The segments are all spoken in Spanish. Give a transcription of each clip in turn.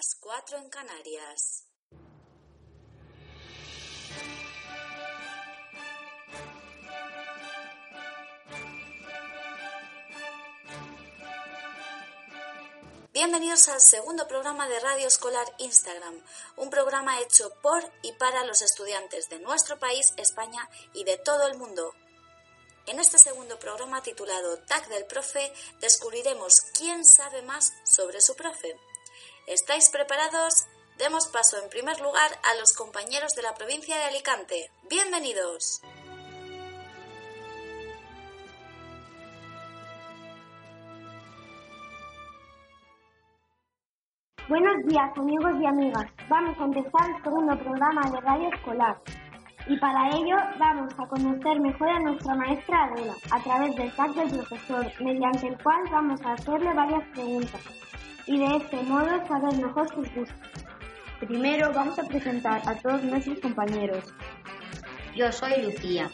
Son las 5, las 4 en Canarias. Bienvenidos al segundo programa de Radio Escolar Instagram, un programa hecho por y para los estudiantes de nuestro país, España y de todo el mundo. En este segundo programa titulado Tag del Profe descubriremos quién sabe más sobre su profe. ¿Estáis preparados? Demos paso en primer lugar a los compañeros de la provincia de Alicante. Bienvenidos. Buenos días amigos y amigas. Vamos a empezar el segundo programa de Radio Escolar. Y para ello vamos a conocer mejor a nuestra maestra Adela a través del tag del profesor, mediante el cual vamos a hacerle varias preguntas y de este modo saber mejor sus gustos. Primero vamos a presentar a todos nuestros compañeros. Yo soy Lucía.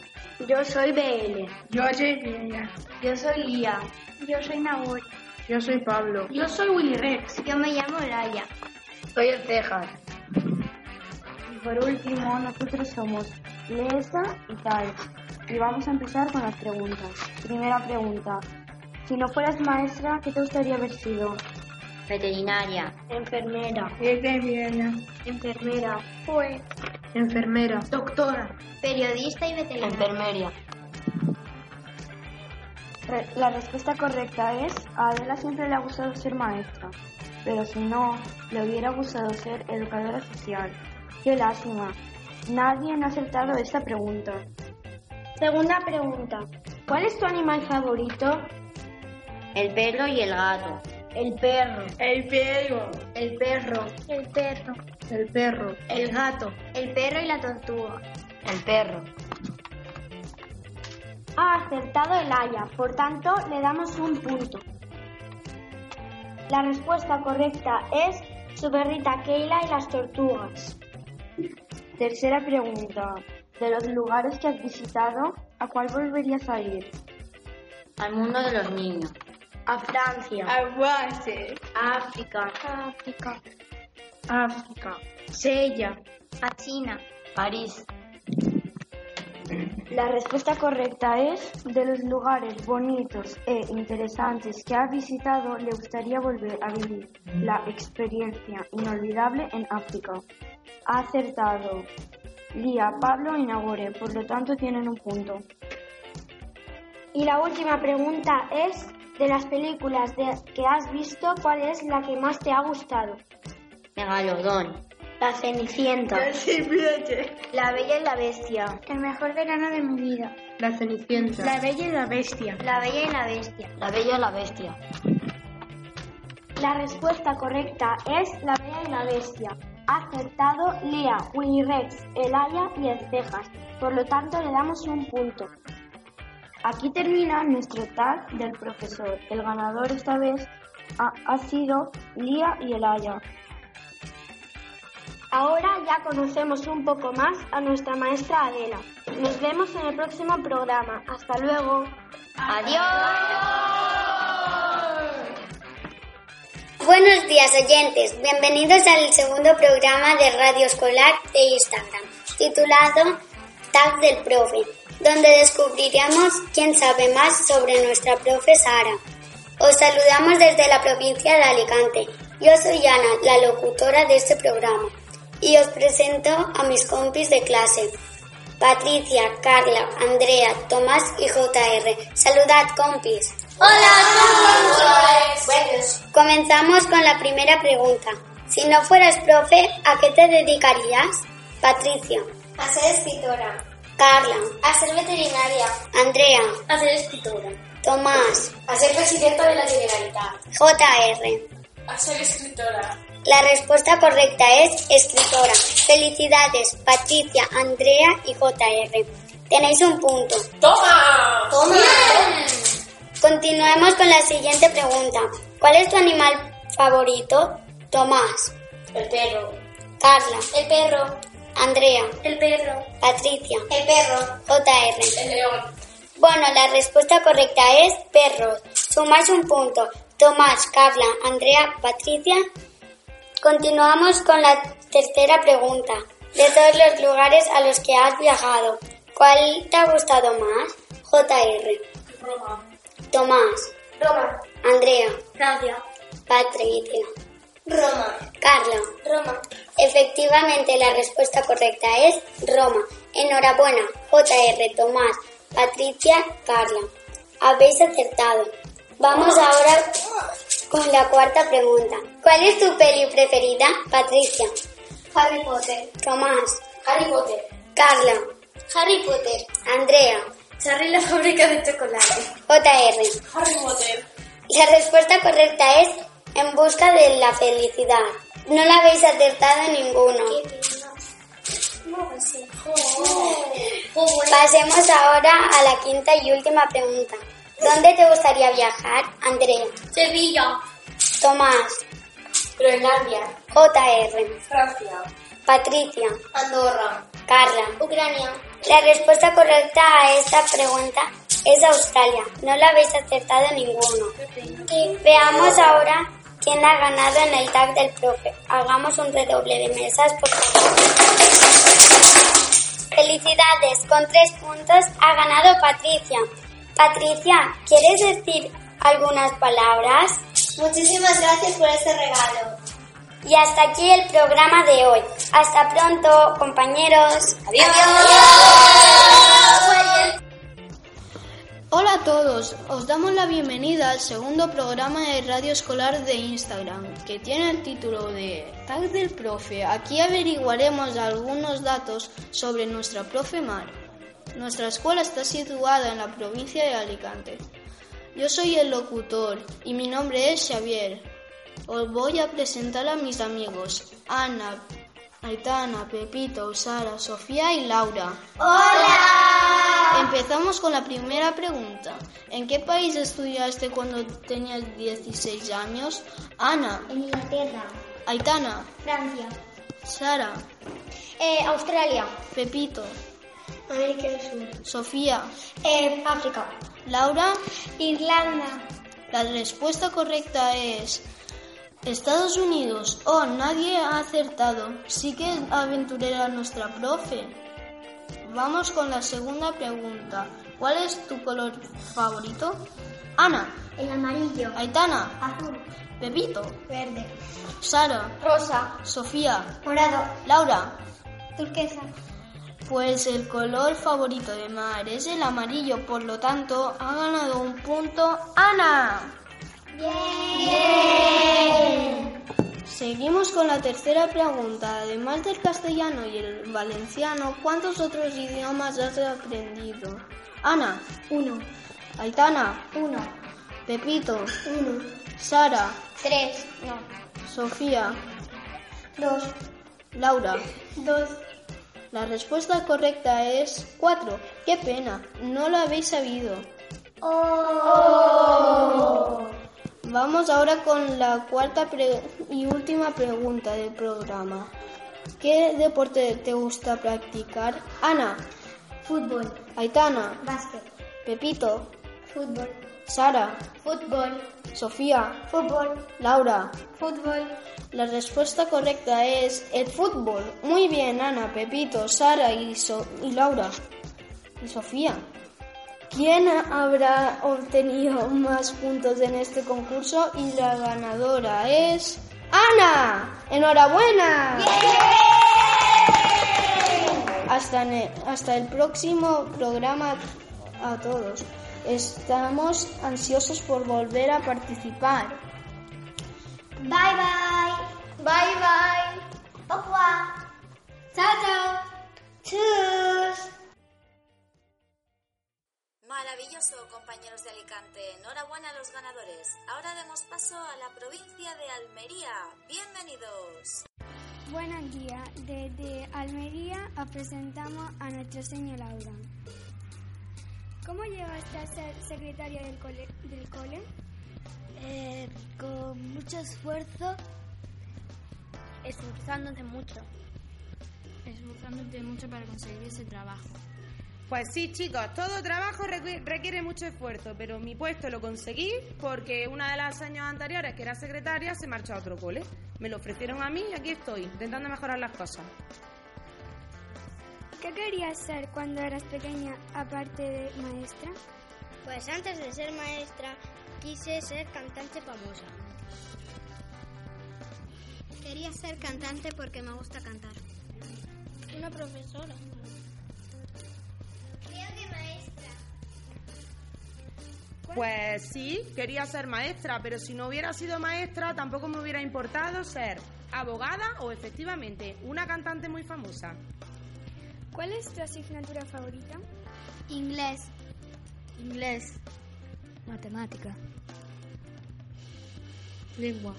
Yo soy BL. Yo soy Lidia. Yo soy Lía. Yo soy Nahor. Yo soy Pablo. Yo soy Willy Rex. Yo me llamo Laia. Soy el Cejas. Y por último, nosotros somos Lesa y Tal. Y vamos a empezar con las preguntas. Primera pregunta. Si no fueras maestra, ¿qué te gustaría haber sido? Veterinaria. Enfermera. Enfermera. Enfermera. Juez. Enfermera. Doctora. Periodista y veterinaria. Enfermería. La respuesta correcta es, a Adela siempre le ha gustado ser maestra, pero si no, le hubiera gustado ser educadora social. Qué lástima. Nadie no ha acertado esta pregunta. Segunda pregunta. ¿Cuál es tu animal favorito? El perro y el gato. El perro. El perro. El perro. El perro. El perro. El gato. El perro y la tortuga. El perro. Ha acertado el Haya, por tanto le damos un punto. La respuesta correcta es su perrita Keila y las tortugas. Tercera pregunta. De los lugares que has visitado, ¿a cuál volverías a ir? Al mundo de los niños. A Francia. Aguante. A África. África. África. Sella. A China. París. La respuesta correcta es, de los lugares bonitos e interesantes que ha visitado, le gustaría volver a vivir la experiencia inolvidable en África. Ha acertado Lía, Pablo y Nagore, por lo tanto tienen un punto. Y la última pregunta es, de las películas de- que has visto, ¿cuál es la que más te ha gustado? Megalodón. La Cenicienta. La Bella y la Bestia. El mejor verano de mi vida. La Cenicienta. La Bella y la Bestia. La Bella y la Bestia. La Bella y la Bestia. La respuesta correcta es La Bella y la Bestia. Ha acertado Lea, Willy Rex, Elaya y el Cejas. Por lo tanto, le damos un punto. Aquí termina nuestro tag del profesor. El ganador esta vez ha, ha sido Lía y Elaya. Ahora ya conocemos un poco más a nuestra maestra Adela. Nos vemos en el próximo programa. Hasta luego. Buenos días oyentes, bienvenidos al segundo programa de Radio Escolar de Instagram, titulado Tag del Profe, donde descubriremos quién sabe más sobre nuestra profe Sara. Os saludamos desde la provincia de Alicante. Yo soy Ana, la locutora de este programa, y os presento a mis compis de clase. Patricia, Carla, Andrea, Tomás y JR. Saludad, compis. Comenzamos con la primera pregunta. Si no fueras profe, ¿a qué te dedicarías? Patricia. A ser escritora. Carla. A ser veterinaria. Andrea. A ser escritora. Tomás. A ser presidenta de la Generalitat. JR. A ser escritora. La respuesta correcta es escritora. Felicidades, Patricia, Andrea y JR. Tenéis un punto. ¡Toma! ¡Toma! Continuemos con la siguiente pregunta. ¿Cuál es tu animal favorito? Tomás, El perro. Carla, El perro. Andrea, El perro. Patricia, El perro. JR. El león. Bueno, la respuesta correcta es perros. Sumáis un punto. Tomás, Carla, Andrea, Patricia. Continuamos con la tercera pregunta. De todos los lugares a los que has viajado, ¿cuál te ha gustado más? JR. Roma. Tomás, Roma. Andrea, Francia. Patricia, Roma. Carla. Roma. Efectivamente, la respuesta correcta es Roma. Enhorabuena, JR, Tomás, Patricia, Carla. Habéis acertado. Vamos ahora con la cuarta pregunta. ¿Cuál es tu peli preferida, Patricia? Harry Potter. Tomás, Harry Potter. Carla, Harry Potter. Andrea, Charlie la fábrica de chocolate. JR. Harry Potter. La respuesta correcta es En busca de la felicidad. No la habéis acertado ninguno. No, sí. Pasemos ahora a la quinta y última pregunta. ¿Dónde te gustaría viajar, Andrea? Sevilla. Tomás, Groenlandia. JR, Francia. Patricia, Andorra. Carla. Ucrania. La respuesta correcta a esta pregunta es Australia. No la habéis acertado ninguno. Veamos ahora quién ha ganado en el tag del profe. Hagamos un redoble de mesas, por favor. Felicidades, con tres puntos ha ganado Patricia. Patricia, ¿quieres decir algunas palabras? Muchísimas gracias por este regalo. Y hasta aquí el programa de hoy. Hasta pronto, compañeros. Adiós. Hola a todos, os damos la bienvenida al segundo programa de radio escolar de Instagram, que tiene el título de Tag del Profe. Aquí averiguaremos algunos datos sobre nuestra profe Mar. Nuestra escuela está situada en la provincia de Alicante. Yo soy el locutor y mi nombre es Xavier. Os voy a presentar a mis amigos, Ana, Aitana, Pepito, Sara, Sofía y Laura. ¡Hola! Empezamos con la primera pregunta. ¿En qué país estudiaste cuando tenías 16 años? Ana, En Inglaterra. Aitana, Francia. Sara, Eh, Australia. Pepito, América del Sur. Sofía, Eh, África. Laura. Irlanda. La respuesta correcta es Estados Unidos. Oh, nadie ha acertado. Sí que es aventurera nuestra profe. Vamos con la segunda pregunta. ¿Cuál es tu color favorito? Ana, El amarillo. Aitana, Azul. Pepito, Verde. Sara, Rosa. Sofía, Morado. Laura. Turquesa. Pues el color favorito de Mar es el amarillo, por lo tanto ha ganado un punto Ana. Seguimos con la tercera pregunta. Además del castellano y el valenciano, ¿cuántos otros idiomas has aprendido? Ana, Uno. Aitana, Uno. Pepito, Uno. Sara, Tres. No. Sofía, Dos. Laura. Dos. La respuesta correcta es cuatro. ¡Qué pena! No lo habéis sabido. Vamos ahora con la cuarta y última pregunta del programa. ¿Qué deporte te gusta practicar? Ana, Fútbol. Aitana, Básquet. Pepito, Fútbol. Sara, Fútbol. Sofía, Fútbol. Laura. Fútbol. La respuesta correcta es el fútbol. Muy bien, Ana, Pepito, Sara y, So- y Laura. Y Sofía. ¿Quién habrá obtenido más puntos en este concurso? Y la ganadora es Ana. ¡Enhorabuena! Hasta, ne- hasta el próximo programa a todos. Estamos ansiosos por volver a participar. Bye bye. Bye bye. Au revoir. Chao, chao. Tschüss. Maravilloso compañeros de Alicante. Enhorabuena a los ganadores. Ahora demos paso a la provincia de Almería. Bienvenidos. Buenos días. Desde Almería os presentamos a nuestro señor Laura. ¿Cómo llegaste a ser secretaria del cole? Del cole? Eh, con mucho esfuerzo, esforzándote mucho. Esforzándote mucho para conseguir ese trabajo. Pues sí, chicos, todo trabajo requiere mucho esfuerzo, pero mi puesto lo conseguí porque una de las años anteriores, que era secretaria, se marchó a otro cole. Me lo ofrecieron a mí y aquí estoy, intentando mejorar las cosas. ¿Qué querías ser cuando eras pequeña, aparte de maestra? Pues antes de ser maestra, quise ser cantante famosa. Quería ser cantante porque me gusta cantar. Una profesora. Creo que maestra. Pues sí, quería ser maestra, pero si no hubiera sido maestra tampoco me hubiera importado ser abogada o efectivamente una cantante muy famosa. ¿Cuál es tu asignatura favorita? Inglés. Inglés. Matemática. Lengua.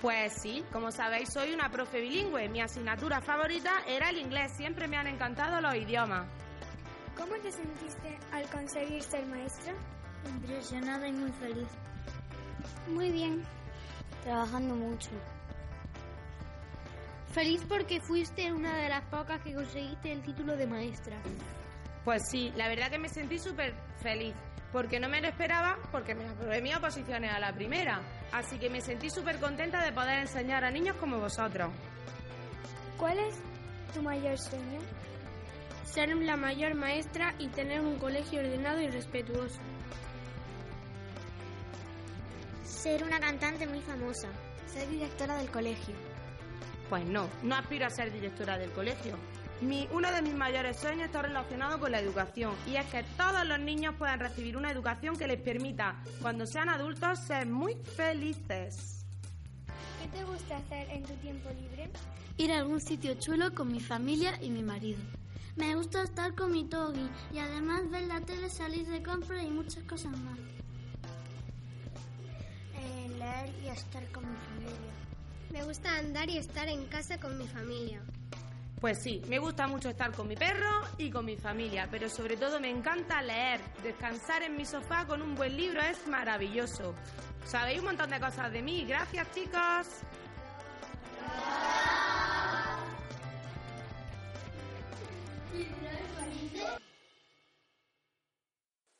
Pues sí, como sabéis soy una profe bilingüe. Mi asignatura favorita era el inglés. Siempre me han encantado los idiomas. ¿Cómo te sentiste al conseguir ser maestra? Impresionada y muy feliz. Muy bien. Trabajando mucho. Feliz porque fuiste una de las pocas que conseguiste el título de maestra. Pues sí, la verdad que me sentí súper feliz, porque no me lo esperaba, porque me aprobé mis oposiciones a la primera. Así que me sentí súper contenta de poder enseñar a niños como vosotros. ¿Cuál es tu mayor sueño? Ser la mayor maestra y tener un colegio ordenado y respetuoso. Ser una cantante muy famosa. Ser directora del colegio. Pues no, no aspiro a ser directora del colegio. Mi, uno de mis mayores sueños está relacionado con la educación y es que todos los niños puedan recibir una educación que les permita, cuando sean adultos, ser muy felices. ¿Qué te gusta hacer en tu tiempo libre? Ir a algún sitio chulo con mi familia y mi marido. Me gusta estar con mi togi y además ver la tele, salir de compra y muchas cosas más. Eh, leer y estar con mi familia. Me gusta andar y estar en casa con mi familia. Pues sí, me gusta mucho estar con mi perro y con mi familia, pero sobre todo me encanta leer. Descansar en mi sofá con un buen libro es maravilloso. Sabéis un montón de cosas de mí. Gracias, chicos.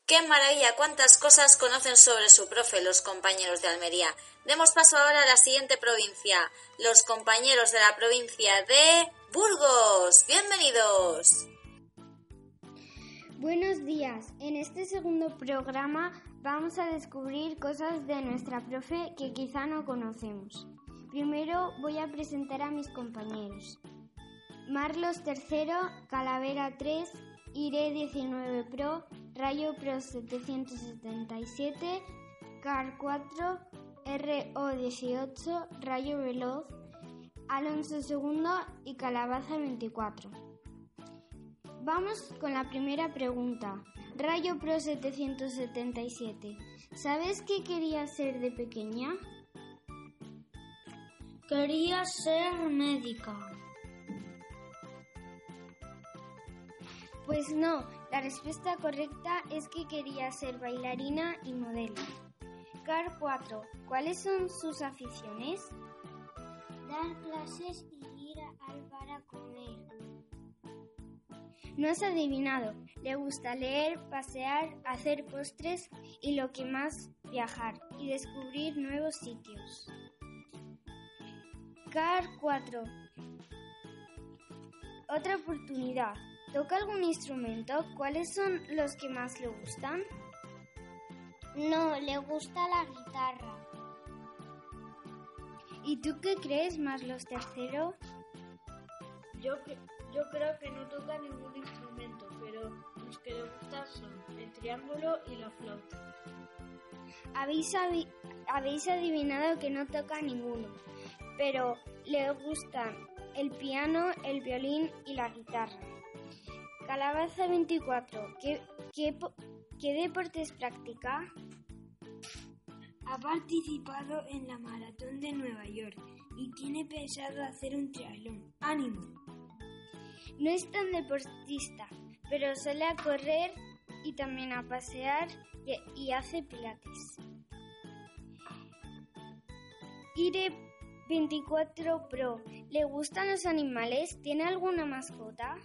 ¡Qué maravilla! ¿Cuántas cosas conocen sobre su profe los compañeros de Almería? Demos paso ahora a la siguiente provincia, los compañeros de la provincia de Burgos. Bienvenidos. Buenos días. En este segundo programa vamos a descubrir cosas de nuestra profe que quizá no conocemos. Primero voy a presentar a mis compañeros. Marlos III, Calavera 3, IRE 19 Pro, Rayo Pro 777, CAR 4, RO 18, Rayo Veloz, Alonso II y Calabaza 24. Vamos con la primera pregunta. Rayo Pro 777. ¿Sabes qué quería ser de pequeña? Quería ser médica. Pues no, la respuesta correcta es que quería ser bailarina y modelo. Car 4. ¿Cuáles son sus aficiones? Dar clases y ir al bar a comer. No has adivinado. Le gusta leer, pasear, hacer postres y lo que más, viajar y descubrir nuevos sitios. Car 4. Otra oportunidad. ¿Toca algún instrumento? ¿Cuáles son los que más le gustan? No, le gusta la guitarra. ¿Y tú qué crees, más los terceros? Yo, yo creo que no toca ningún instrumento, pero los que le gustan son el triángulo y la flauta. Habéis, habéis adivinado que no toca ninguno, pero le gustan el piano, el violín y la guitarra. Calabaza 24, ¿qué, qué, ¿Qué deportes practica? Ha participado en la maratón de Nueva York y tiene pensado hacer un triatlón. ¡Ánimo! No es tan deportista, pero suele a correr y también a pasear y, y hace pilates. Ire 24 Pro. ¿Le gustan los animales? ¿Tiene alguna mascota?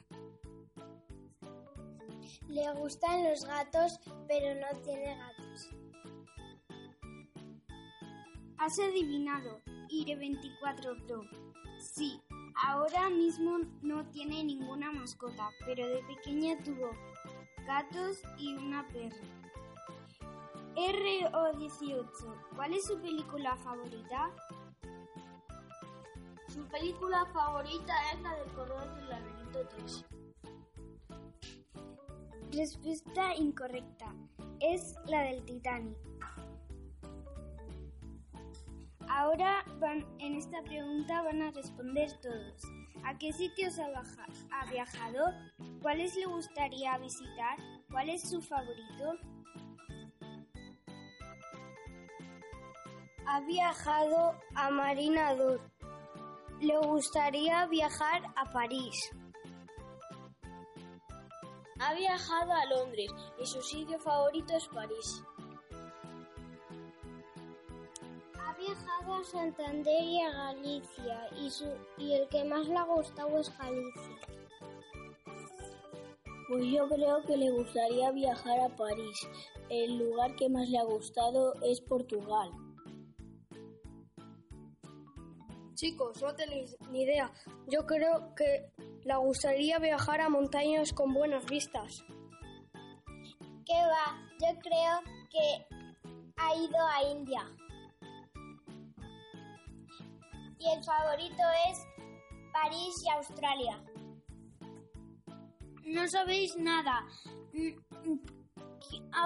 Le gustan los gatos, pero no tiene gatos. Has adivinado, Ire 24 Pro. Sí, ahora mismo no tiene ninguna mascota, pero de pequeña tuvo gatos y una perra. RO18, ¿cuál es su película favorita? Su película favorita es la del Corredor del Laberinto 3. Respuesta incorrecta. Es la del Titanic. Ahora van, en esta pregunta van a responder todos. ¿A qué sitios ha, viajado? ¿Cuáles le gustaría visitar? ¿Cuál es su favorito? Ha viajado a Marina Dur. Le gustaría viajar a París. Ha viajado a Londres y su sitio favorito es París. Ha viajado a Santander y a Galicia y, su, y el que más le ha gustado es Galicia. Pues yo creo que le gustaría viajar a París. El lugar que más le ha gustado es Portugal. Chicos, no tenéis ni idea. Yo creo que le gustaría viajar a montañas con buenas vistas. ¿Qué va? Yo creo que ha ido a India. Y el favorito es París y Australia. No sabéis nada.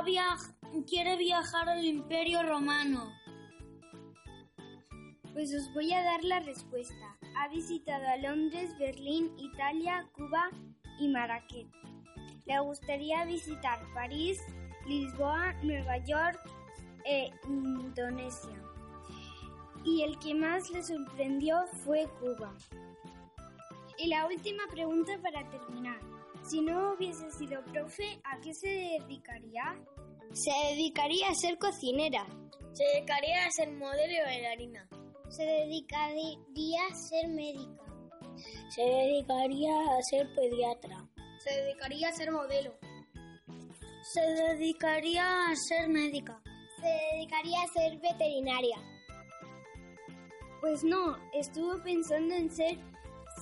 Viaj quiere viajar al Imperio Romano. Pues os voy a dar la respuesta. Ha visitado a Londres, Berlín, Italia, Cuba y Marrakech. Le gustaría visitar París, Lisboa, Nueva York e Indonesia. Y el que más le sorprendió fue Cuba. Y la última pregunta para terminar. Si no hubiese sido profe, ¿a qué se dedicaría? Se dedicaría a ser cocinera. Se dedicaría a ser modelo y bailarina. Se dedicaría a ser médica. Se dedicaría a ser pediatra. Se dedicaría a ser modelo. Se dedicaría a ser médica. Se dedicaría a ser veterinaria. Pues no, estuvo pensando en ser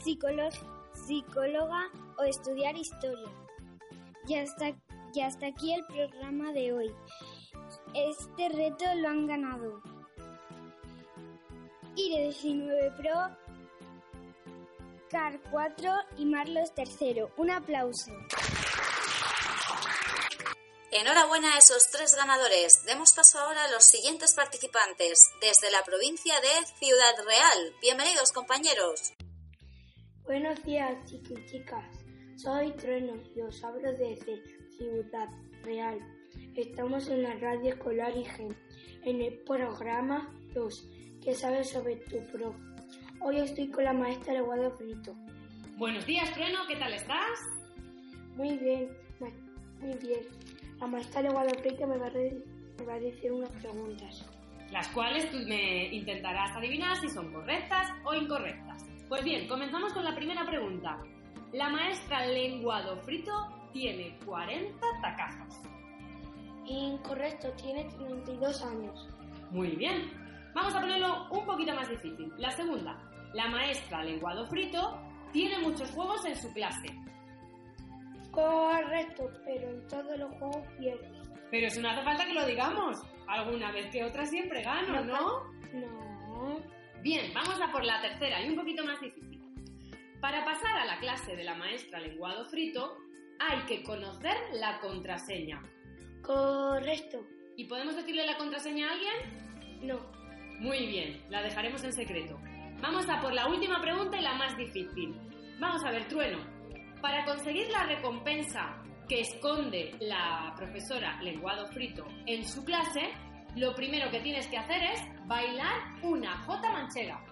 psicóloga o estudiar historia. Y hasta, y hasta aquí el programa de hoy. Este reto lo han ganado IRE 19 Pro, CAR 4 y Marlos tercero. Un aplauso. Enhorabuena a esos tres ganadores. Demos paso ahora a los siguientes participantes desde la provincia de Ciudad Real. Bienvenidos compañeros. Buenos días chicos y chicas. Soy Trueno y os hablo desde Ciudad Real. Estamos en la radio escolar IGEN, en el programa 2 que sabes sobre tu pro. Hoy estoy con la maestra Leguado Frito. Buenos días, Trueno, ¿qué tal estás? Muy bien, muy bien. La maestra Leguado Frito me va, a me va a decir unas preguntas. Las cuales tú me intentarás adivinar si son correctas o incorrectas. Pues bien, comenzamos con la primera pregunta. La maestra Lenguado Frito tiene 40 tacazos. Incorrecto, tiene 32 años. Muy bien, Vamos a ponerlo un poquito más difícil. La segunda, la maestra Lenguado Frito tiene muchos juegos en su clase. Correcto, pero en todos los juegos pierde. Pero eso no hace falta que lo digamos. Alguna vez que otra siempre gano, ¿no? No. Bien, vamos a por la tercera y un poquito más difícil. Para pasar a la clase de la maestra Lenguado Frito, hay que conocer la contraseña. Correcto. ¿Y podemos decirle la contraseña a alguien? No. Muy bien, la dejaremos en secreto. Vamos a por la última pregunta y la más difícil. Vamos a ver, Trueno. Para conseguir la recompensa que esconde la profesora Lenguado Frito en su clase, lo primero que tienes que hacer es bailar una jota manchega.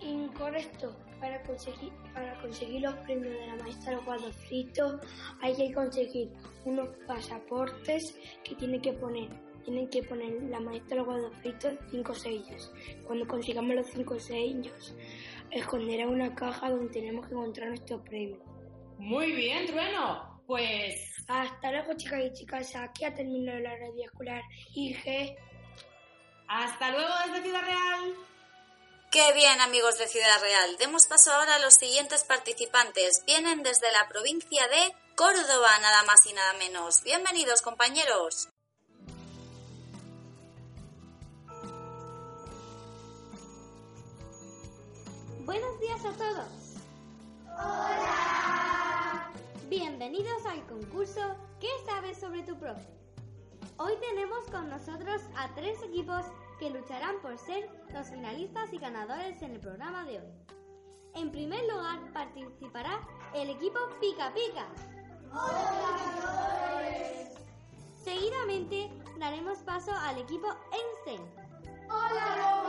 Incorrecto. Para conseguir, para conseguir los premios de la maestra Lenguado Frito hay que conseguir unos pasaportes que tiene que poner tienen que poner la maestra Lenguado Frito cinco sellos. Cuando consigamos los cinco sellos, esconderá una caja donde tenemos que encontrar nuestro premio. Muy bien, Trueno. Pues Hasta luego, chicas y chicas. Aquí ha terminado la radio escolar IG. hasta luego desde Ciudad Real. Qué bien, amigos de Ciudad Real. Demos paso ahora a los siguientes participantes. Vienen desde la provincia de Córdoba, nada más y nada menos. Bienvenidos, compañeros. Buenos días a todos. Hola. Bienvenidos al concurso ¿Qué sabes sobre tu profe? Hoy tenemos con nosotros a tres equipos que lucharán por ser los finalistas y ganadores en el programa de hoy. En primer lugar participará el equipo Pica Pica. Seguidamente daremos paso al equipo Einstein. ¡Hola,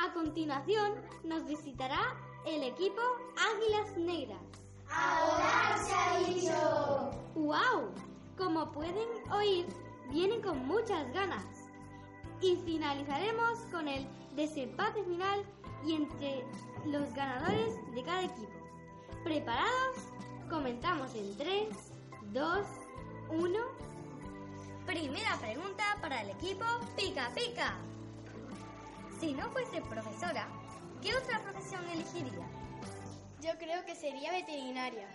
A continuación nos visitará el equipo Águilas Negras. ¡Ahora se ha dicho! ¡Wow! Como pueden oír, vienen con muchas ganas. Y finalizaremos con el desempate final y entre los ganadores de cada equipo. ¿Preparados? Comenzamos en 3, 2, 1. Primera pregunta para el equipo Pica Pica. Si no fuese profesora, ¿qué otra profesión elegiría? Yo creo que sería veterinaria.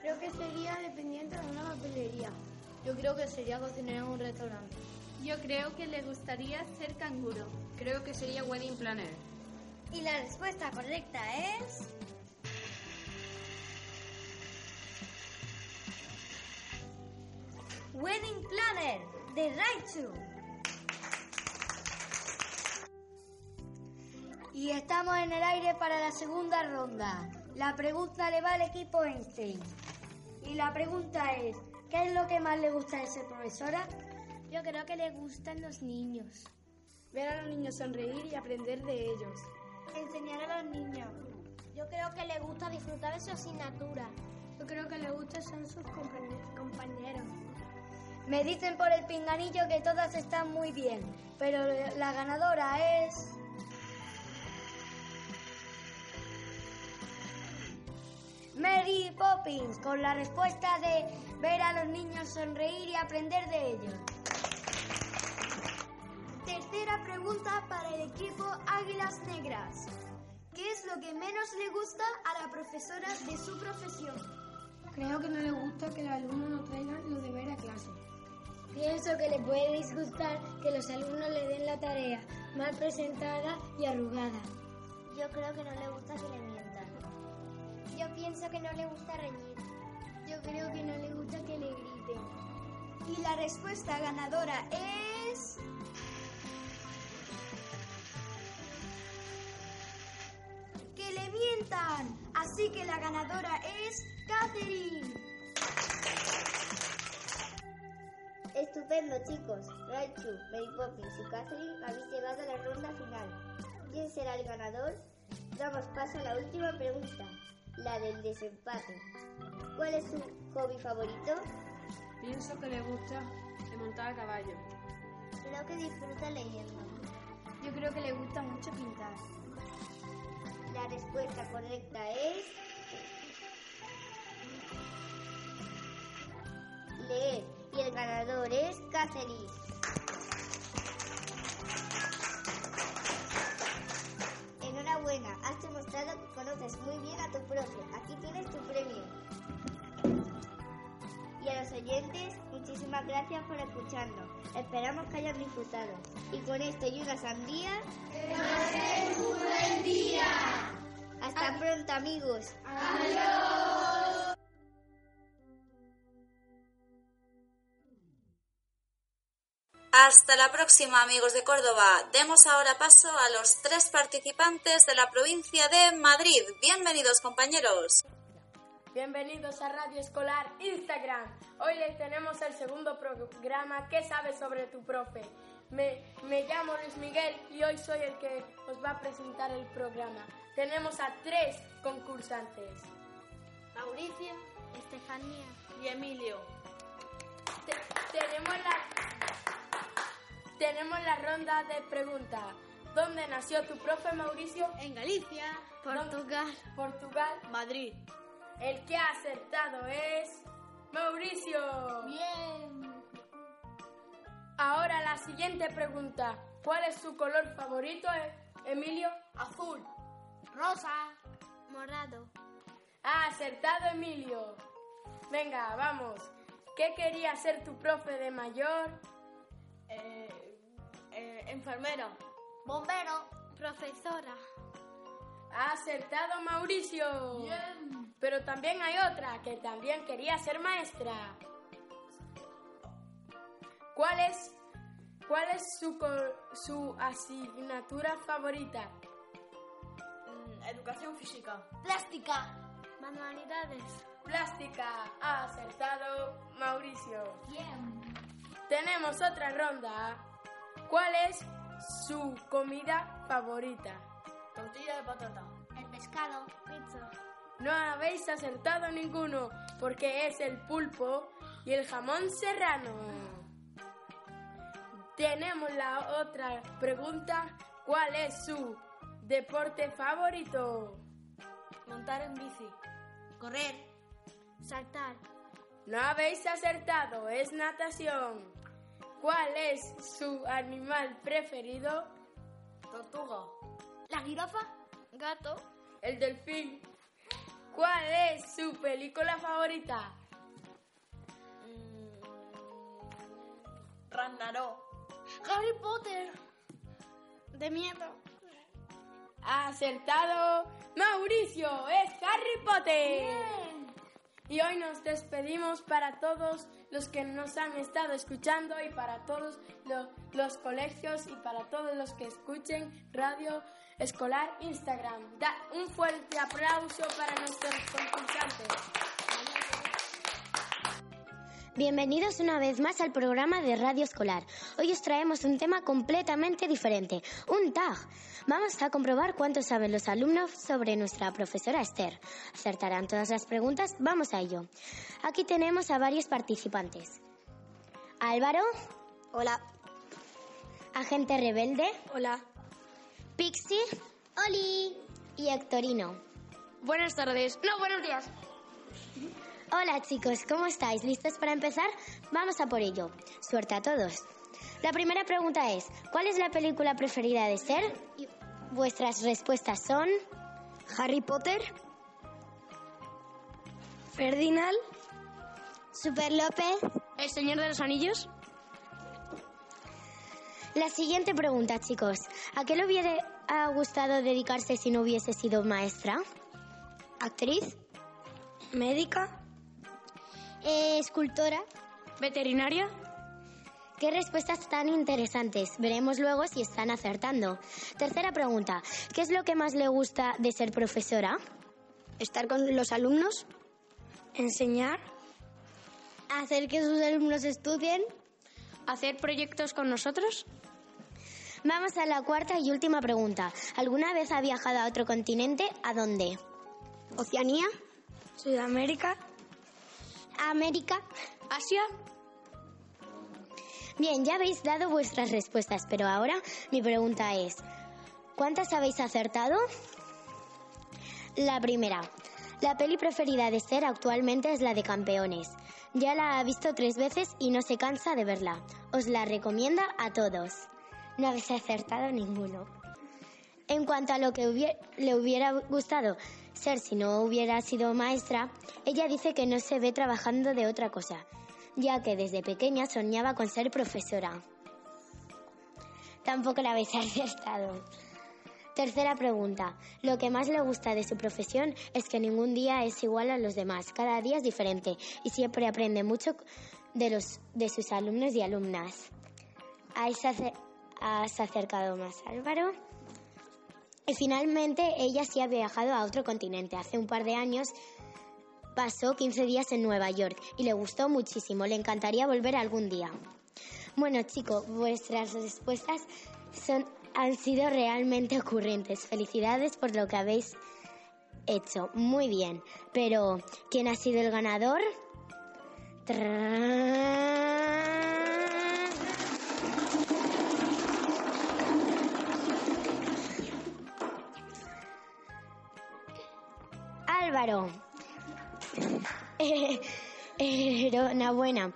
Creo que sería dependiente de una papelería. Yo creo que sería cocinera en un restaurante. Yo creo que le gustaría ser canguro. Creo que sería wedding planner. Y la respuesta correcta es... Wedding Planner de Raichu. Y estamos en el aire para la segunda ronda. La pregunta le va al equipo Einstein. Y la pregunta es, ¿qué es lo que más le gusta de ser profesora? Yo creo que le gustan los niños. Ver a los niños sonreír y aprender de ellos. Enseñar a los niños. Yo creo que le gusta disfrutar de su asignatura. Yo creo que le gustan son sus compañeros. Me dicen por el pinganillo que todas están muy bien, pero la ganadora es... Mary Poppins, con la respuesta de ver a los niños sonreír y aprender de ellos. Tercera pregunta para el equipo Águilas Negras. ¿Qué es lo que menos le gusta a la profesora de su profesión? Creo que no le gusta que los alumnos no traigan los deberes a clase. Pienso que le puede disgustar que los alumnos le den la tarea mal presentada y arrugada. Yo creo que no le gusta que le. Yo pienso que no le gusta reñir. Yo creo que no le gusta que le griten. Y la respuesta ganadora es... ¡Que le mientan! Así que la ganadora es Catherine. Estupendo, chicos. Raichu, Mary Poppins y Catherine habéis llegado a la ronda final. ¿Quién será el ganador? Damos paso a la última pregunta, la del desempate. ¿Cuál es su hobby favorito? Pienso que le gusta montar a caballo. Creo que disfruta leyendo. Yo creo que le gusta mucho pintar. La respuesta correcta es... Leer. Y el ganador es Catherine. Has demostrado que conoces muy bien a tu profe. Aquí tienes tu premio. Y a los oyentes, muchísimas gracias por escucharnos. Esperamos que hayan disfrutado. Y con esto y una sandía... ¡Que paséis un buen día! Hasta pronto, amigos. Adiós. Hasta la próxima, amigos de Córdoba. Demos ahora paso a los tres participantes de la provincia de Madrid. Bienvenidos, compañeros. Bienvenidos a Radio Escolar Instagram. Hoy les tenemos el segundo programa ¿Qué sabes sobre tu profe? Me, me llamo Luis Miguel y hoy soy el que os va a presentar el programa. Tenemos a tres concursantes. Mauricio, Estefanía y Emilio. Te- tenemos la tenemos la ronda de preguntas. ¿Dónde nació tu profe Mauricio? En Galicia. Portugal. Portugal. Madrid. El que ha acertado es Mauricio. Bien. Ahora la siguiente pregunta. ¿Cuál es su color favorito, eh, Emilio? Azul. Rosa. Morado. Ha acertado Emilio. Venga, vamos. ¿Qué quería ser tu profe de mayor? Enfermera. Bombero. Profesora. Ha acertado Mauricio. Bien. Pero también hay otra que también quería ser maestra. ¿Cuál es, cuál es su, co- su asignatura favorita? Mm, educación física. Plástica. Manualidades. Plástica. Ha acertado Mauricio. Bien. Tenemos otra ronda. ¿Cuál es su comida favorita? Tortilla de patata. El pescado. Pizza. No habéis acertado ninguno, porque es el pulpo y el jamón serrano. Tenemos la otra pregunta. ¿Cuál es su deporte favorito? Montar en bici. Correr. Saltar. No habéis acertado, es natación. ¿Cuál es su animal preferido? Tortuga. La jirafa. Gato. El delfín. ¿Cuál es su película favorita? Ragnarok. Harry Potter. De miedo. Ha acertado Mauricio, es Harry Potter. Y hoy nos despedimos para todos los que nos han estado escuchando y para todos lo- los colegios y para todos los que escuchen Radio Escolar Instagram. Da un fuerte aplauso para nuestros concursantes. Bienvenidos una vez más al programa de Radio Escolar. Hoy os traemos un tema completamente diferente, un tag. Vamos a comprobar cuánto saben los alumnos sobre nuestra profesora Esther. ¿Acertarán todas las preguntas? Vamos a ello. Aquí tenemos a varios participantes. Álvaro. Hola. Agente Rebelde. Hola. Pixie. Oli. Y Hectorino. Buenas tardes. No, buenos días. Hola chicos, ¿cómo estáis? ¿Listos para empezar? Vamos a por ello. Suerte a todos. La primera pregunta es, ¿cuál es la película preferida de Ser? Y vuestras respuestas son... Harry Potter. Ferdinand. Super López. ¿El Señor de los Anillos? La siguiente pregunta, chicos. ¿A qué le hubiera gustado dedicarse si no hubiese sido maestra? ¿Actriz? ¿Médica? Eh, ¿Escultora? ¿Veterinaria? Qué respuestas tan interesantes. Veremos luego si están acertando. Tercera pregunta. ¿Qué es lo que más le gusta de ser profesora? Estar con los alumnos. Enseñar. Hacer que sus alumnos estudien. ¿Hacer proyectos con nosotros? Vamos a la cuarta y última pregunta. ¿Alguna vez ha viajado a otro continente? ¿A dónde? Oceanía. Sudamérica. América. ¿Asia? Bien, ya habéis dado vuestras respuestas, pero ahora mi pregunta es, ¿cuántas habéis acertado? La primera. La peli preferida de Ser actualmente es la de Campeones. Ya la ha visto tres veces y no se cansa de verla. Os la recomienda a todos. No habéis acertado ninguno. En cuanto a lo que le hubiera gustado ser si no hubiera sido maestra, ella dice que no se ve trabajando de otra cosa, ya que desde pequeña soñaba con ser profesora. Tampoco la habéis acertado. Tercera pregunta. Lo que más le gusta de su profesión es que ningún día es igual a los demás. Cada día es diferente y siempre aprende mucho de, los, de sus alumnos y alumnas. ¿Has, ace- has acercado más, Álvaro? Y finalmente ella sí ha viajado a otro continente. Hace un par de años pasó 15 días en Nueva York y le gustó muchísimo. Le encantaría volver algún día. Bueno, chicos, vuestras respuestas son, han sido realmente ocurrentes. Felicidades por lo que habéis hecho. Muy bien. Pero, ¿quién ha sido el ganador? Álvaro. Enhorabuena.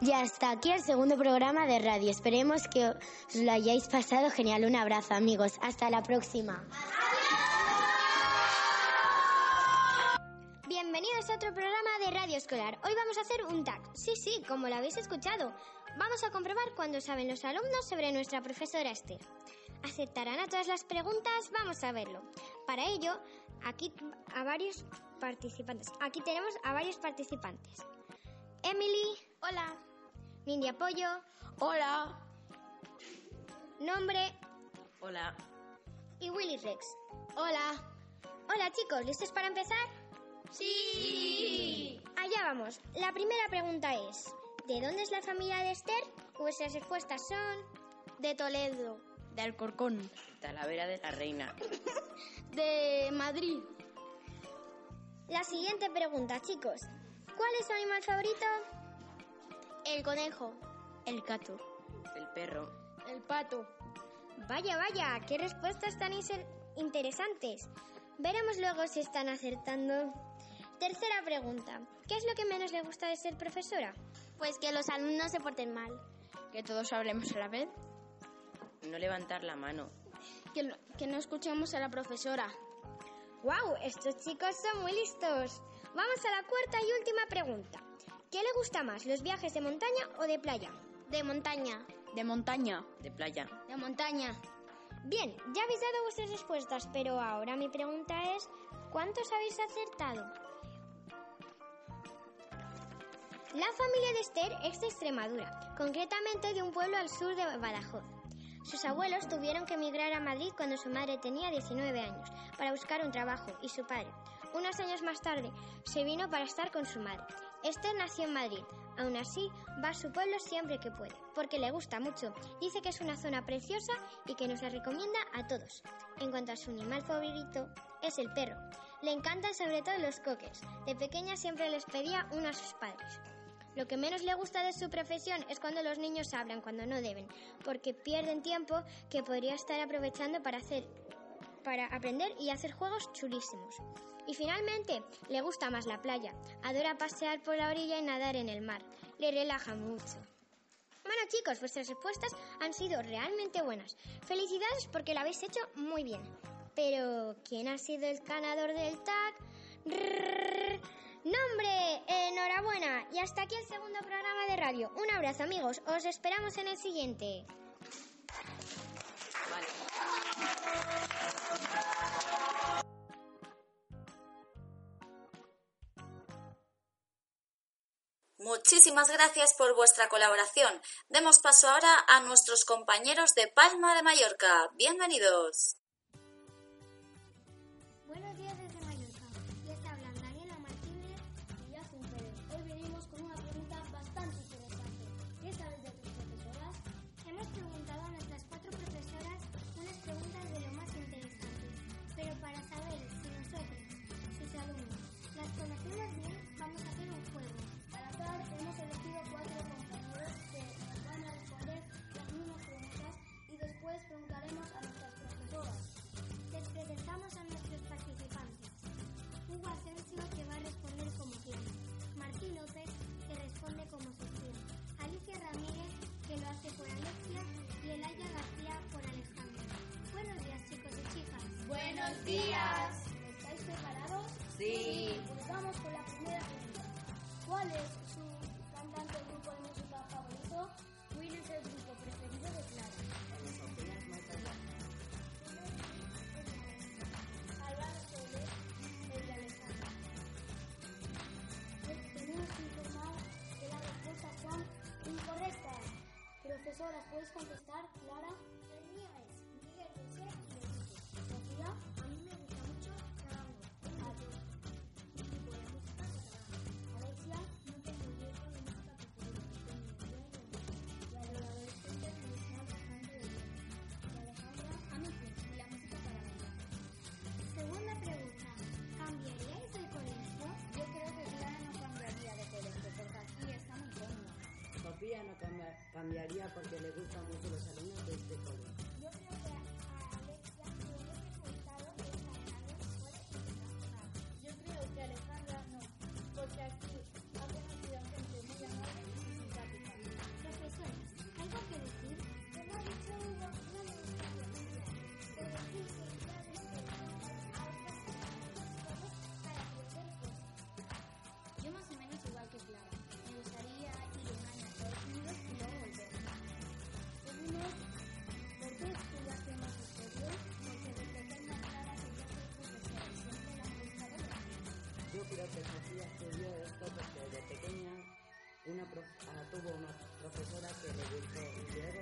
Ya está aquí el segundo programa de radio. Esperemos que os lo hayáis pasado genial. Un abrazo, amigos. Hasta la próxima. Bienvenidos a otro programa de Radio Escolar. Hoy vamos a hacer un tag. Sí, sí, como lo habéis escuchado. Vamos a comprobar cuándo saben los alumnos sobre nuestra profesora Esther. ¿Aceptarán a todas las preguntas? Vamos a verlo. Para ello, aquí a varios participantes. Aquí tenemos a varios participantes. Emily. Hola. Mindy Apoyo. Hola. Nombre. Hola. Y Willy Rex. Hola. Hola chicos, ¿listos para empezar? Sí. Allá vamos. La primera pregunta es, ¿de dónde es la familia de Esther? Vuestras respuestas son... De Toledo. De Alcorcón. Talavera de la Reina. de Madrid. La siguiente pregunta, chicos. ¿Cuál es su animal favorito? El conejo. El gato. El perro. El pato. Vaya, vaya, qué respuestas tan interesantes. Veremos luego si están acertando. Tercera pregunta. ¿Qué es lo que menos le gusta de ser profesora? Pues que los alumnos se porten mal. Que todos hablemos a la vez. No levantar la mano. Que, que no escuchemos a la profesora. ¡Wow! Estos chicos son muy listos. Vamos a la cuarta y última pregunta. ¿Qué le gusta más, los viajes de montaña o de playa? De montaña. De montaña. De playa. De montaña. Bien, ya habéis dado vuestras respuestas, pero ahora mi pregunta es, ¿cuántos habéis acertado? La familia de Esther es de Extremadura, concretamente de un pueblo al sur de Badajoz. Sus abuelos tuvieron que emigrar a Madrid cuando su madre tenía 19 años para buscar un trabajo y su padre, unos años más tarde, se vino para estar con su madre. Esther nació en Madrid. Aún así, va a su pueblo siempre que puede, porque le gusta mucho. Dice que es una zona preciosa y que nos la recomienda a todos. En cuanto a su animal favorito, es el perro. Le encantan sobre todo los coques. De pequeña siempre les pedía uno a sus padres. Lo que menos le gusta de su profesión es cuando los niños hablan cuando no deben, porque pierden tiempo que podría estar aprovechando para hacer para aprender y hacer juegos chulísimos. Y finalmente, le gusta más la playa. Adora pasear por la orilla y nadar en el mar. Le relaja mucho. Bueno chicos, vuestras respuestas han sido realmente buenas. Felicidades porque lo habéis hecho muy bien. Pero, ¿quién ha sido el ganador del tag? ¡Nombre! Enhorabuena. Y hasta aquí el segundo programa de radio. Un abrazo amigos. Os esperamos en el siguiente. Muchísimas gracias por vuestra colaboración. Demos paso ahora a nuestros compañeros de Palma de Mallorca. Bienvenidos. Días. ¿Estáis preparados? Sí. Pues vamos con la primera pregunta. ¿Cuál es su cantante grupo de música favorito? ¿Cuál es el grupo preferido de Clara? Álvaro Soler, el de Alejandro. Tenemos que informar que las respuestas son incorrectas. Profesoras, ¿puedes contestar, Clara? Cambiaría porque le gustan mucho los alumnos de este colegio. Los Yo creo que Sofía estudió esto porque de pequeña una ah, tuvo una profesora que le gustó y luego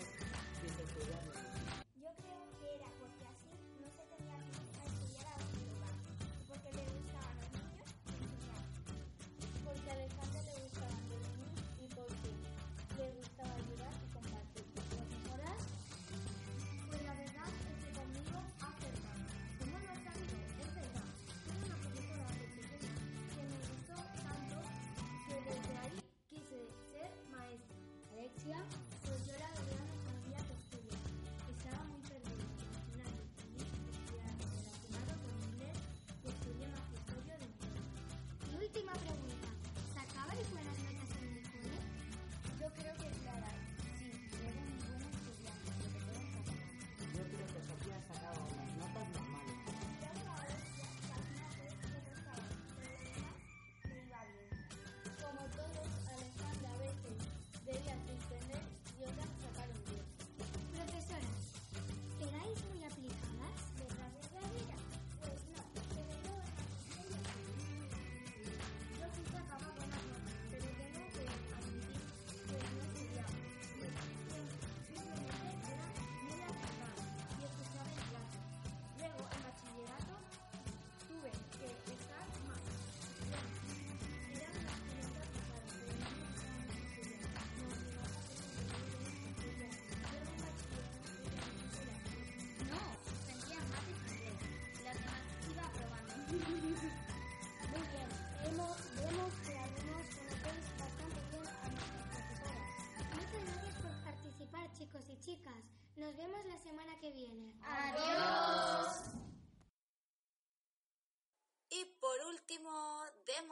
quiso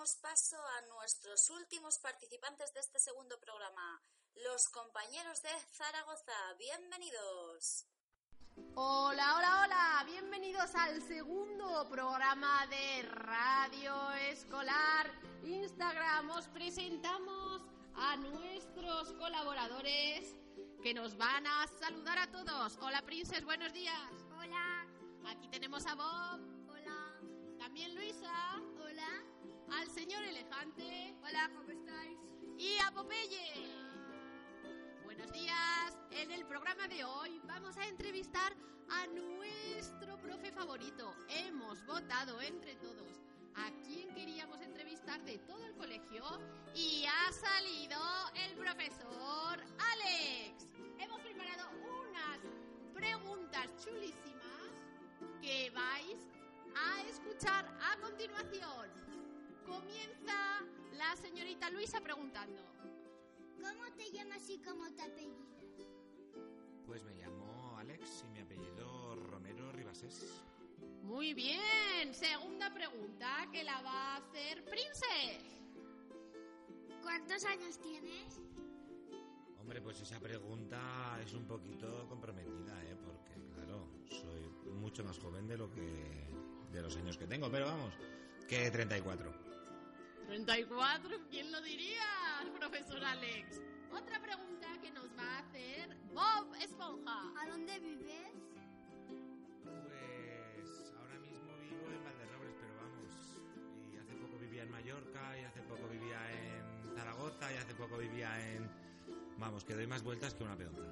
demos paso a nuestros últimos participantes de este segundo programa, los compañeros de Zaragoza. Bienvenidos. Hola, hola, hola, bienvenidos al segundo programa de Radio Escolar Instagram. Os presentamos a nuestros colaboradores que nos van a saludar a todos. Hola, Princes, buenos días. Hola. Aquí tenemos a Bob. Hola. También Luisa. Al señor Elefante. Hola, ¿cómo estáis? Y a Popeye. Buenos días. En el programa de hoy vamos a entrevistar a nuestro profe favorito. Hemos votado entre todos a quién queríamos entrevistar de todo el colegio y ha salido el profesor Alex. Hemos preparado unas preguntas chulísimas que vais a escuchar a continuación. Comienza la señorita Luisa preguntando. ¿Cómo te llamas y cómo te apellidas? Pues me llamo Alex y mi apellido Romero Ribasés. Muy bien. Segunda pregunta que la va a hacer Princess. ¿Cuántos años tienes? Hombre, pues esa pregunta es un poquito comprometida, ¿eh? Porque, claro, soy mucho más joven de lo que... de los años que tengo, pero vamos, que 34. 34, ¿quién lo diría, profesor Alex? Otra pregunta que nos va a hacer Bob Esponja. ¿A dónde vives? Pues ahora mismo vivo en Valderrobres, pero vamos, y hace poco vivía en Mallorca, y hace poco vivía en Zaragoza, y hace poco vivía en... Vamos, que doy más vueltas que una peonza.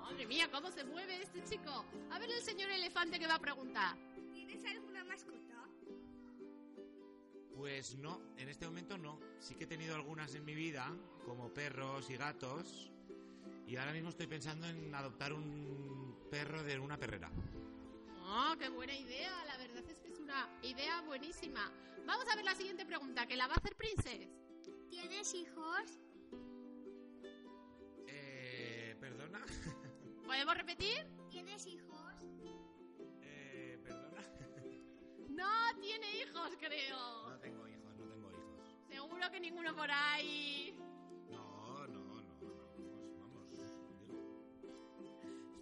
Madre mía, cómo se mueve este chico. A ver el señor elefante que va a preguntar. ¿Tienes alguna mascota? Pues no, en este momento no. Sí que he tenido algunas en mi vida, como perros y gatos, y ahora mismo estoy pensando en adoptar un perro de una perrera. ¡Oh, qué buena idea! La verdad es que es una idea buenísima. Vamos a ver la siguiente pregunta, que la va a hacer Princess. ¿Tienes hijos? Eh, ¿Podemos repetir? ¿Tienes hijos? Eh, perdona. No tiene hijos, creo. Seguro que ninguno por ahí. No, no, no, no. Vamos, vamos. digo.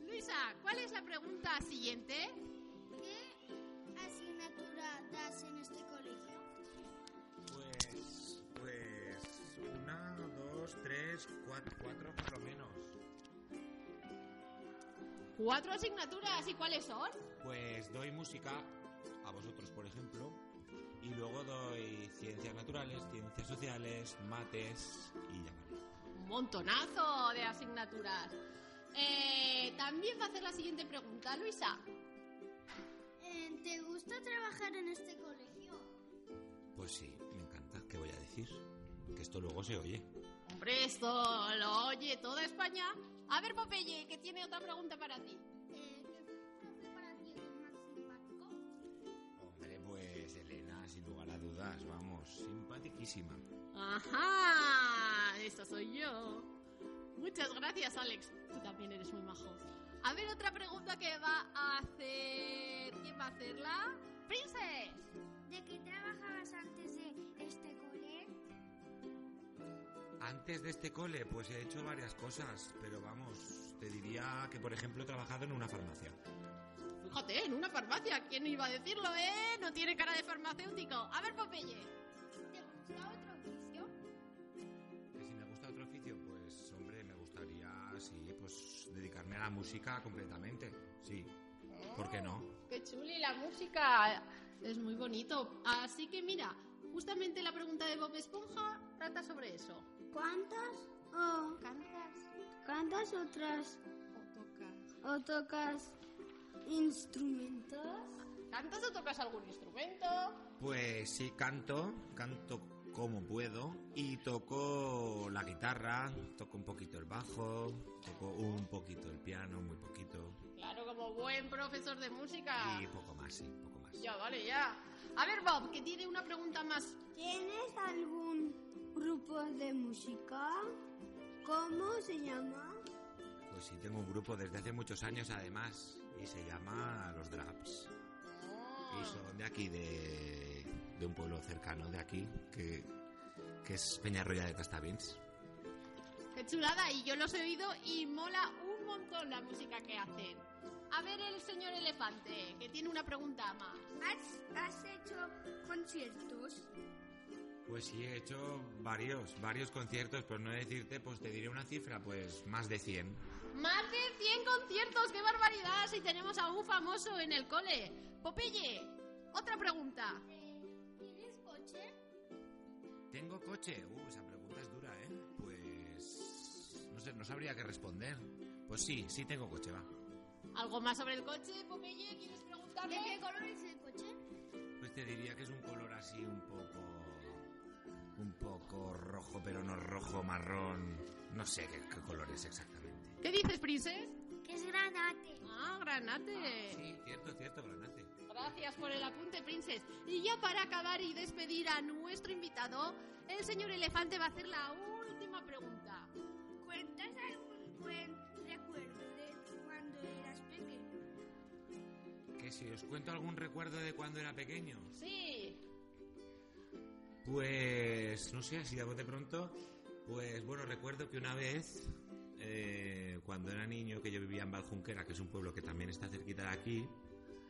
Luisa, ¿cuál es la pregunta siguiente? ¿Qué asignatura das en este colegio? Pues, pues, una, dos, tres, cuatro, cuatro por lo menos. Cuatro asignaturas, ¿y cuáles son? Pues doy música naturales, ciencias sociales, mates y ya vale. Un montonazo de asignaturas. Eh, también va a hacer la siguiente pregunta, Luisa. Eh, ¿Te gusta trabajar en este colegio? Pues sí, me encanta. ¿Qué voy a decir? Que esto luego se oye. Hombre, esto lo oye toda España. A ver, Popeye, que tiene otra pregunta para ti. Sin lugar a dudas, vamos, simpaticísima. Ajá, esta soy yo. Muchas gracias, Alex. Tú también eres muy majo. A ver, otra pregunta que va a hacer. ¿Quién va a hacerla? ¡Princess! ¿De qué trabajabas antes de este cole? Antes de este cole, pues he hecho varias cosas, pero vamos, te diría que, por ejemplo, he trabajado en una farmacia. Fíjate, en una farmacia. ¿Quién iba a decirlo, eh? No tiene cara de farmacéutico. A ver, Popeye. ¿Te gusta otro oficio? Que si me gusta otro oficio, pues, hombre, me gustaría, sí, pues, dedicarme a la música completamente. Sí, ¿por qué no? Qué chuli la música. Es muy bonito. Así que mira, justamente la pregunta de Bob Esponja trata sobre eso. ¿Cuántas o ¿Cantas? cantas otras ¿O tocas? o tocas instrumentos? ¿Cantas o tocas algún instrumento? Pues sí, canto, canto como puedo y toco la guitarra, toco un poquito el bajo, toco un poquito el piano, muy poquito Claro, como buen profesor de música. y poco más, sí, poco más. Ya, vale, ya. A ver, Bob, que tiene una pregunta más. ¿Tienes algún grupo de música? ¿Cómo se llama? Pues sí, tengo un grupo desde hace muchos años además y se llama Los Draps. Y son de aquí, de, de un pueblo cercano de aquí, que, que es Peñarroya de Castavins. Qué chulada, y yo los he oído y mola un montón la música que hacen. A ver el señor elefante, que tiene una pregunta más. ¿Has, has hecho conciertos? Pues sí, he hecho varios, varios conciertos, pero no decirte, pues te diré una cifra, pues más de 100. Más de 100 conciertos, qué barbaridad, si tenemos a un famoso en el cole. Popeye, otra pregunta. ¿Tienes coche? ¿Tengo coche? Uh, esa pregunta es dura, ¿eh? Pues... No sé, no sabría qué responder. Pues sí, sí tengo coche, va. ¿Algo más sobre el coche, Popeye? ¿Quieres preguntarme? ¿De qué color es el coche? Pues te diría que es un color así un poco... Un poco rojo, pero no rojo, marrón... No sé qué, qué color es exactamente. ¿Qué dices, Princess? Que es granate. Ah, granate. Sí, cierto, cierto, granate. Gracias por el apunte, Princess. Y ya para acabar y despedir a nuestro invitado, el señor elefante va a hacer la última pregunta. ¿Cuentas algún buen recuerdo de cuando eras pequeño? Que si os cuento algún recuerdo de cuando era pequeño. Sí. Pues no sé, así de bote pronto. Pues bueno, recuerdo que una vez, eh, cuando era niño, que yo vivía en Valjunquera, que es un pueblo que también está cerquita de aquí,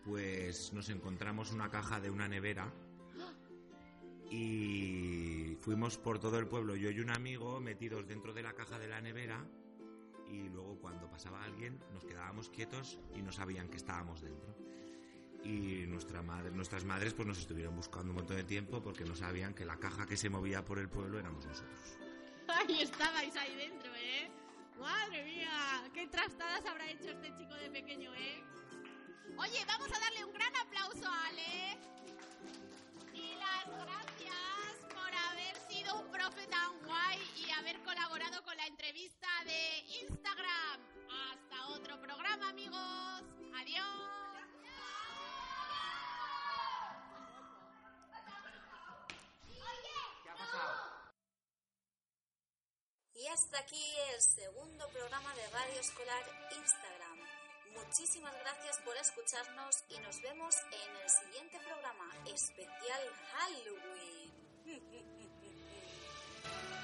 pues nos encontramos una caja de una nevera y fuimos por todo el pueblo, yo y un amigo, metidos dentro de la caja de la nevera y luego cuando pasaba alguien nos quedábamos quietos y no sabían que estábamos dentro. Y nuestra madre, nuestras madres pues nos estuvieron buscando un montón de tiempo porque no sabían que la caja que se movía por el pueblo éramos nosotros. Ahí estabais ahí dentro, ¿eh? Madre mía, qué trastadas habrá hecho este chico de pequeño, ¿eh? Oye, vamos a darle un gran aplauso a Ale. Y las gracias por haber sido un profe tan guay y haber colaborado con la entrevista de Instagram. Hasta otro programa, amigos. Adiós. Hasta aquí el segundo programa de Radio Escolar Instagram. Muchísimas gracias por escucharnos y nos vemos en el siguiente programa especial Halloween.